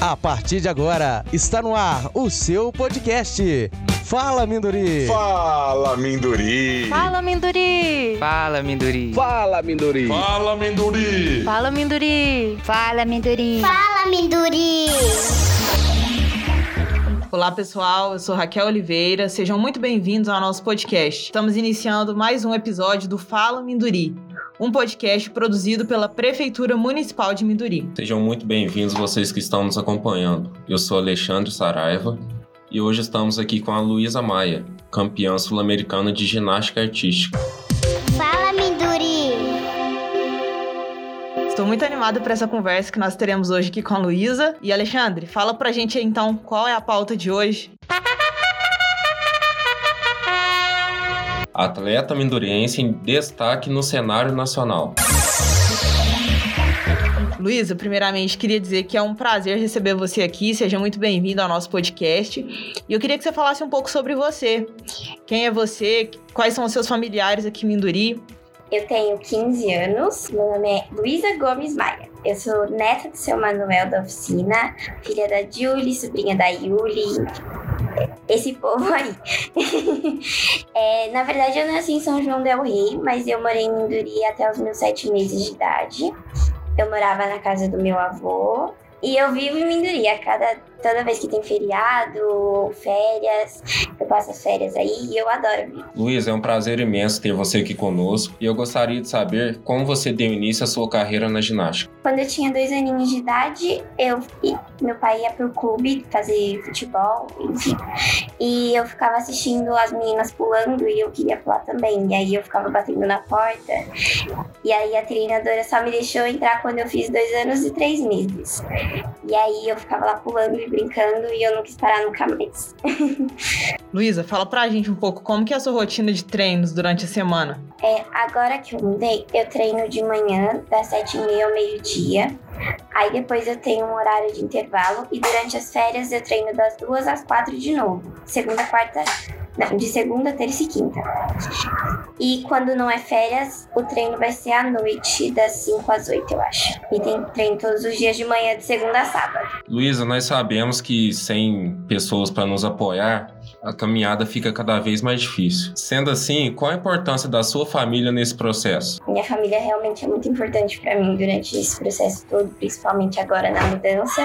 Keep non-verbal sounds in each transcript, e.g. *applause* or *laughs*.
A partir de agora, está no ar o seu podcast. Fala, Minduri! Fala, Minduri! Fala, Minduri! Fala, Minduri! Fala, Minduri! Fala, Minduri! Fala, Minduri! Fala, Minduri! Fala, Minduri! Olá, pessoal. Eu sou Raquel Oliveira. Sejam muito bem-vindos ao nosso podcast. Estamos iniciando mais um episódio do Fala Minduri, um podcast produzido pela Prefeitura Municipal de Minduri. Sejam muito bem-vindos vocês que estão nos acompanhando. Eu sou Alexandre Saraiva e hoje estamos aqui com a Luísa Maia, campeã sul-americana de ginástica artística. Fala, Minduri! Estou muito animada para essa conversa que nós teremos hoje aqui com a Luísa. E Alexandre, fala pra gente então qual é a pauta de hoje. Atleta minduriense em destaque no cenário nacional. Luísa, primeiramente queria dizer que é um prazer receber você aqui. Seja muito bem-vindo ao nosso podcast. E eu queria que você falasse um pouco sobre você. Quem é você? Quais são os seus familiares aqui em Minduri? Eu tenho 15 anos, meu nome é Luísa Gomes Maia. Eu sou neta do seu Manuel da oficina, filha da Julie, sobrinha da Yuli, esse povo aí. *laughs* é, na verdade, eu nasci em São João Del Rei, mas eu morei em Minduri até os meus sete meses de idade. Eu morava na casa do meu avô. E eu vivo em Minduri. A cada, toda vez que tem feriado, férias, eu passo as férias aí e eu adoro. Luiz, é um prazer imenso ter você aqui conosco e eu gostaria de saber como você deu início à sua carreira na ginástica. Quando eu tinha dois aninhos de idade, eu meu pai ia pro clube fazer futebol, enfim. E eu ficava assistindo as meninas pulando e eu queria pular também. E aí eu ficava batendo na porta. E aí a treinadora só me deixou entrar quando eu fiz dois anos e três meses. E aí eu ficava lá pulando e brincando e eu não quis parar nunca mais. *laughs* Luísa, fala pra gente um pouco como que é a sua rotina de treinos durante a semana. É, agora que eu mudei, eu treino de manhã, das sete e meia ao meio-dia. Aí depois eu tenho um horário de intervalo e durante as férias eu treino das duas às quatro de novo. Segunda, quarta, não, de segunda, terça e quinta. E quando não é férias, o treino vai ser à noite, das 5 às 8, eu acho. E tem treino todos os dias de manhã, de segunda a sábado. Luísa, nós sabemos que sem pessoas para nos apoiar, a caminhada fica cada vez mais difícil. Sendo assim, qual a importância da sua família nesse processo? Minha família realmente é muito importante para mim durante esse processo todo, principalmente agora na mudança.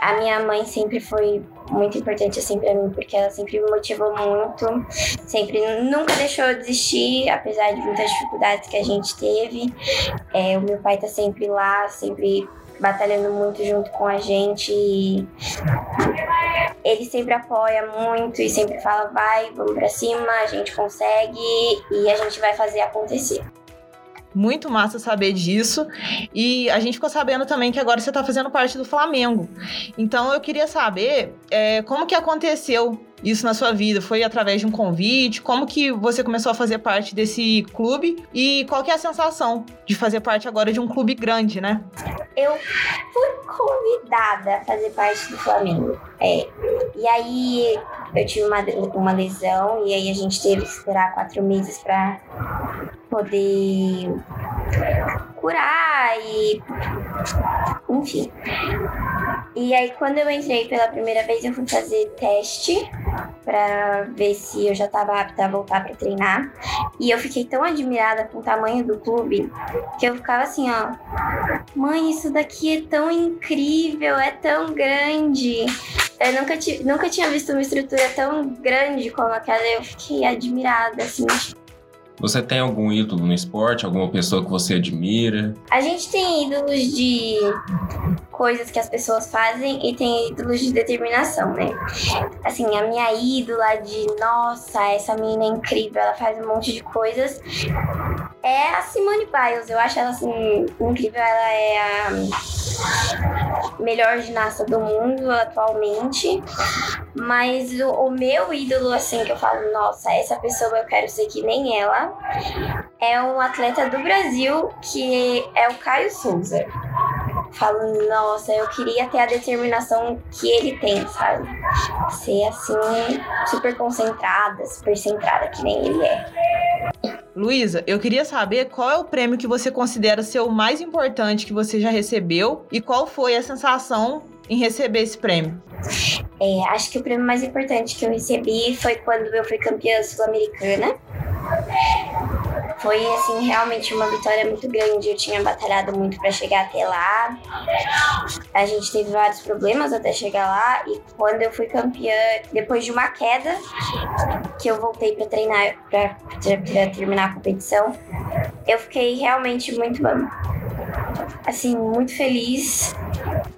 A minha mãe sempre foi muito importante assim para mim, porque ela sempre me motivou muito, sempre nunca deixou eu desistir, apesar de muitas dificuldades que a gente teve. É, o meu pai tá sempre lá, sempre batalhando muito junto com a gente. E ele sempre apoia muito e sempre fala: vai, vamos pra cima, a gente consegue e a gente vai fazer acontecer. Muito massa saber disso. E a gente ficou sabendo também que agora você está fazendo parte do Flamengo. Então eu queria saber é, como que aconteceu isso na sua vida? Foi através de um convite? Como que você começou a fazer parte desse clube? E qual que é a sensação de fazer parte agora de um clube grande, né? Eu fui convidada a fazer parte do Flamengo. É. E aí eu tive uma, uma lesão e aí a gente teve que esperar quatro meses para poder curar e enfim. E aí quando eu entrei pela primeira vez eu fui fazer teste para ver se eu já estava apta a voltar para treinar. E eu fiquei tão admirada com o tamanho do clube que eu ficava assim, ó, mãe, isso daqui é tão incrível, é tão grande. Eu nunca, nunca tinha visto uma estrutura tão grande como aquela. Eu fiquei admirada, assim. Você tem algum ídolo no esporte? Alguma pessoa que você admira? A gente tem ídolos de coisas que as pessoas fazem e tem ídolos de determinação, né? Assim, a minha ídola de nossa, essa menina é incrível, ela faz um monte de coisas. É a Simone Biles. Eu acho ela assim incrível, ela é a melhor ginasta do mundo atualmente. Mas o, o, meu ídolo, assim, que eu falo, nossa, essa pessoa eu quero ser que nem ela, é um atleta do Brasil que é o Caio Souza. Falo, nossa, eu queria ter a determinação que ele tem, sabe? Ser assim, super concentrada, super centrada, que nem ele é. Luísa, eu queria saber qual é o prêmio que você considera ser o mais importante que você já recebeu e qual foi a sensação em receber esse prêmio? É, acho que o prêmio mais importante que eu recebi foi quando eu fui campeã sul-americana. Foi, assim, realmente uma vitória muito grande. Eu tinha batalhado muito para chegar até lá. A gente teve vários problemas até chegar lá. E quando eu fui campeã, depois de uma queda, que eu voltei para treinar, para terminar a competição, eu fiquei realmente muito, assim, muito feliz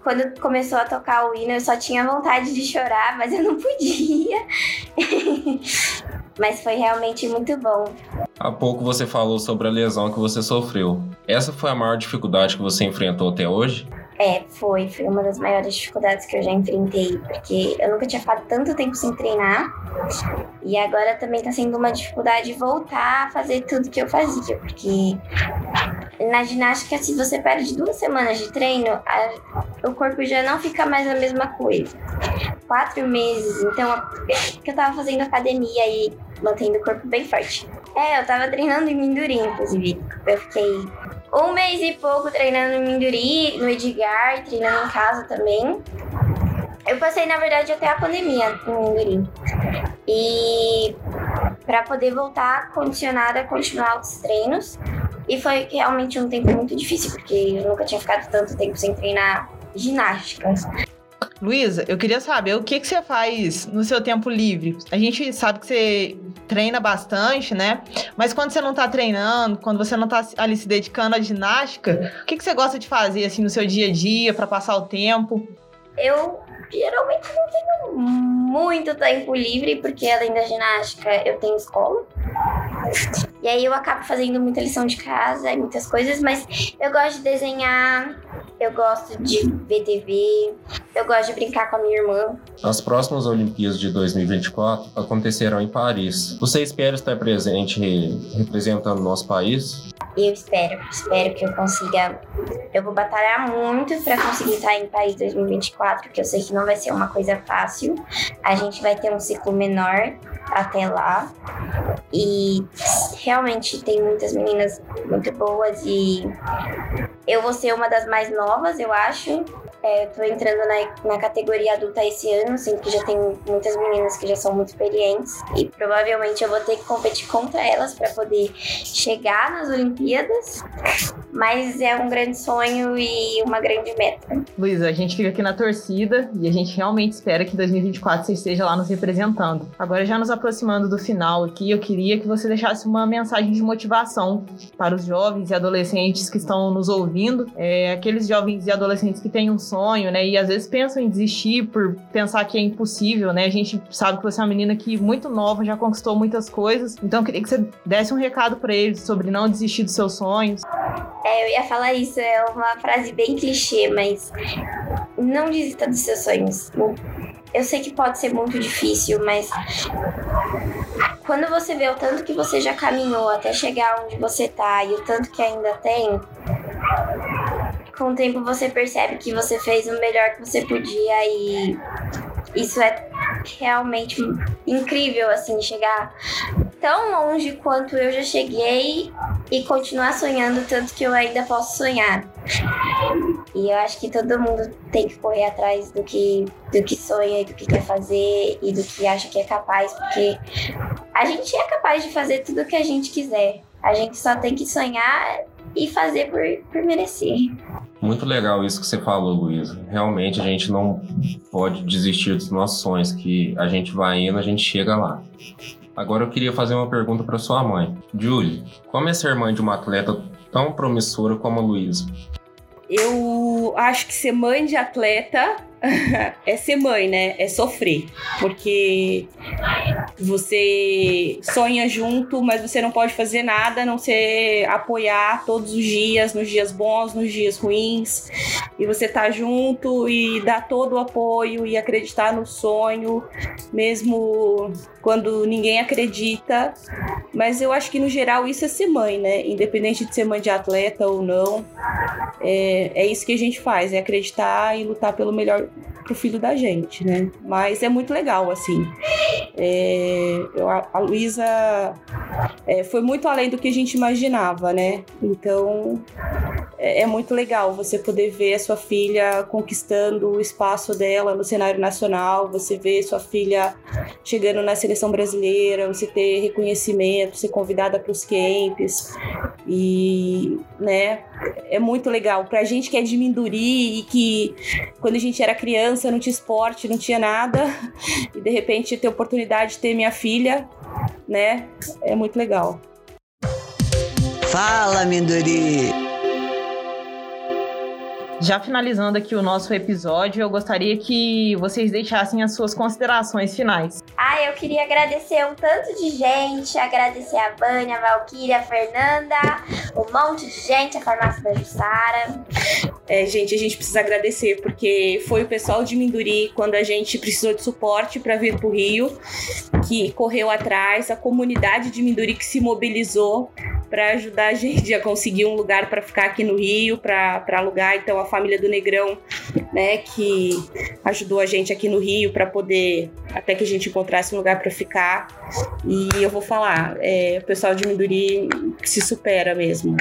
quando começou a tocar o hino, eu só tinha vontade de chorar, mas eu não podia. *laughs* mas foi realmente muito bom. Há pouco você falou sobre a lesão que você sofreu. Essa foi a maior dificuldade que você enfrentou até hoje? É, foi. Foi uma das maiores dificuldades que eu já enfrentei, porque eu nunca tinha ficado tanto tempo sem treinar. E agora também tá sendo uma dificuldade voltar a fazer tudo que eu fazia, porque na ginástica, se você perde duas semanas de treino, a, o corpo já não fica mais a mesma coisa. Quatro meses, então que eu tava fazendo academia e mantendo o corpo bem forte. É, eu tava treinando em Minduri, inclusive. Eu fiquei um mês e pouco treinando em Minduri, no Edgar, treinando em casa também. Eu passei, na verdade, até a pandemia no Minduri. E para poder voltar condicionada a continuar os treinos. E foi realmente um tempo muito difícil, porque eu nunca tinha ficado tanto tempo sem treinar ginástica. Luísa, eu queria saber o que, que você faz no seu tempo livre. A gente sabe que você treina bastante, né? Mas quando você não tá treinando, quando você não tá ali se dedicando à ginástica, o que, que você gosta de fazer assim no seu dia a dia para passar o tempo? Eu geralmente não tenho muito tempo livre, porque além da ginástica eu tenho escola. E aí eu acabo fazendo muita lição de casa e muitas coisas, mas eu gosto de desenhar, eu gosto de ver TV, eu gosto de brincar com a minha irmã. As próximas Olimpíadas de 2024 acontecerão em Paris. Você espera estar presente representando o nosso país? Eu espero, espero que eu consiga. Eu vou batalhar muito para conseguir estar em Paris 2024, que eu sei que não vai ser uma coisa fácil. A gente vai ter um ciclo menor até lá. E realmente tem muitas meninas muito boas e eu vou ser uma das mais novas, eu acho. É, tô entrando na, na categoria adulta esse ano, sinto que já tem muitas meninas que já são muito experientes e provavelmente eu vou ter que competir contra elas para poder chegar nas Olimpíadas. Mas é um grande sonho e uma grande meta. Luísa, a gente fica aqui na torcida e a gente realmente espera que 2024 você esteja lá nos representando. Agora, já nos aproximando do final aqui, eu queria que você deixasse uma mensagem de motivação para os jovens e adolescentes que estão nos ouvindo, é, aqueles jovens e adolescentes que têm um sonho, né, e às vezes pensam em desistir por pensar que é impossível, né? A gente sabe que você é uma menina que muito nova já conquistou muitas coisas, então eu queria que você desse um recado para eles sobre não desistir dos seus sonhos. É, eu ia falar isso, é uma frase bem clichê, mas não desista dos seus sonhos. Eu sei que pode ser muito difícil, mas quando você vê o tanto que você já caminhou até chegar onde você tá e o tanto que ainda tem, com o tempo você percebe que você fez o melhor que você podia e isso é realmente incrível, assim, chegar tão longe quanto eu já cheguei e continuar sonhando tanto que eu ainda posso sonhar. E eu acho que todo mundo tem que correr atrás do que, do que sonha, do que quer fazer e do que acha que é capaz, porque a gente é capaz de fazer tudo o que a gente quiser. A gente só tem que sonhar e fazer por, por merecer. Muito legal isso que você falou, Luísa. Realmente a gente não pode desistir dos nossos sonhos, que a gente vai indo, a gente chega lá. Agora eu queria fazer uma pergunta para sua mãe. Julie, como é ser mãe de uma atleta tão promissora como a Luísa? Eu acho que ser mãe de atleta *laughs* é ser mãe, né? É sofrer. Porque você sonha junto, mas você não pode fazer nada, a não ser apoiar todos os dias, nos dias bons, nos dias ruins. E você tá junto e dar todo o apoio e acreditar no sonho, mesmo quando ninguém acredita. Mas eu acho que no geral isso é ser mãe, né? Independente de ser mãe de atleta ou não. É, é isso que a gente faz, é acreditar e lutar pelo melhor pro filho da gente, né? Mas é muito legal, assim. É, eu, a Luísa é, foi muito além do que a gente imaginava, né? Então, é, é muito legal você poder ver a sua filha conquistando o espaço dela no cenário nacional, você ver sua filha chegando na seleção brasileira, você ter reconhecimento, ser convidada para os camps. E, né, é muito legal. Pra gente que é de Minduri e que quando a gente era criança não tinha esporte, não tinha nada, *laughs* e de repente ter oportunidade de ter minha filha, né, é muito legal. Fala, Minduri! Já finalizando aqui o nosso episódio, eu gostaria que vocês deixassem as suas considerações finais. Ah, eu queria agradecer um tanto de gente, agradecer a Vânia, a Valquíria, a Fernanda, um monte de gente, a farmácia da Jussara. É, gente, a gente precisa agradecer, porque foi o pessoal de Minduri, quando a gente precisou de suporte para vir para o Rio, que correu atrás, a comunidade de Minduri que se mobilizou para ajudar a gente a conseguir um lugar para ficar aqui no Rio, para alugar. Então, a família do Negrão, né, que ajudou a gente aqui no Rio para poder, até que a gente encontrasse um lugar para ficar. E eu vou falar, é, o pessoal de Minduri se supera mesmo.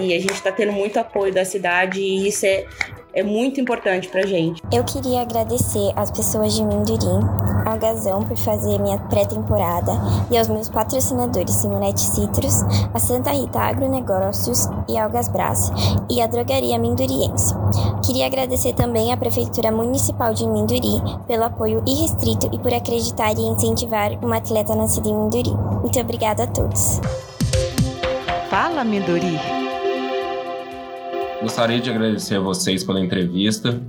E a gente está tendo muito apoio da cidade e isso é, é muito importante pra gente. Eu queria agradecer às pessoas de Mindurim, ao Gazão por fazer minha pré-temporada e aos meus patrocinadores Simonete Citrus, a Santa Rita Agronegócios e Algas Brás e a Drogaria Minduriense. Queria agradecer também à Prefeitura Municipal de Minduri pelo apoio irrestrito e por acreditar e incentivar uma atleta nascida em Minduri. Muito obrigada a todos. Fala, Minduri! Gostaria de agradecer a vocês pela entrevista.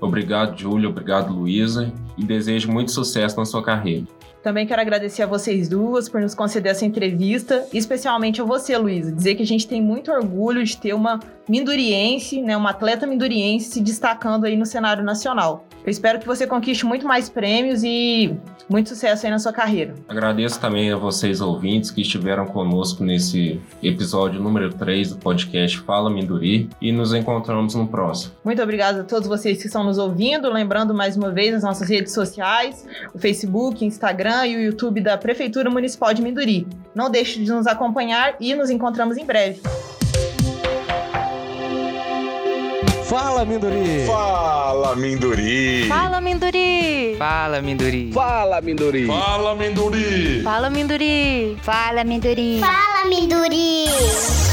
Obrigado, Júlia. Obrigado, Luísa. E desejo muito sucesso na sua carreira. Também quero agradecer a vocês duas por nos conceder essa entrevista, especialmente a você, Luísa. Dizer que a gente tem muito orgulho de ter uma minduriense, né, uma atleta minduriense se destacando aí no cenário nacional. Eu espero que você conquiste muito mais prêmios e muito sucesso aí na sua carreira. Agradeço também a vocês ouvintes que estiveram conosco nesse episódio número 3 do podcast Fala Minduri e nos encontramos no próximo. Muito obrigada a todos vocês que estão nos ouvindo, lembrando mais uma vez as nossas redes sociais, o Facebook, Instagram e o YouTube da Prefeitura Municipal de Minduri. Não deixe de nos acompanhar e nos encontramos em breve. Fala, Minduri! Fala, Minduri! Fala, Minduri! Fala, Minduri! Fala, Minduri! Fala, Minduri! Fala, Minduri! Fala, Minduri! Fala, Minduri!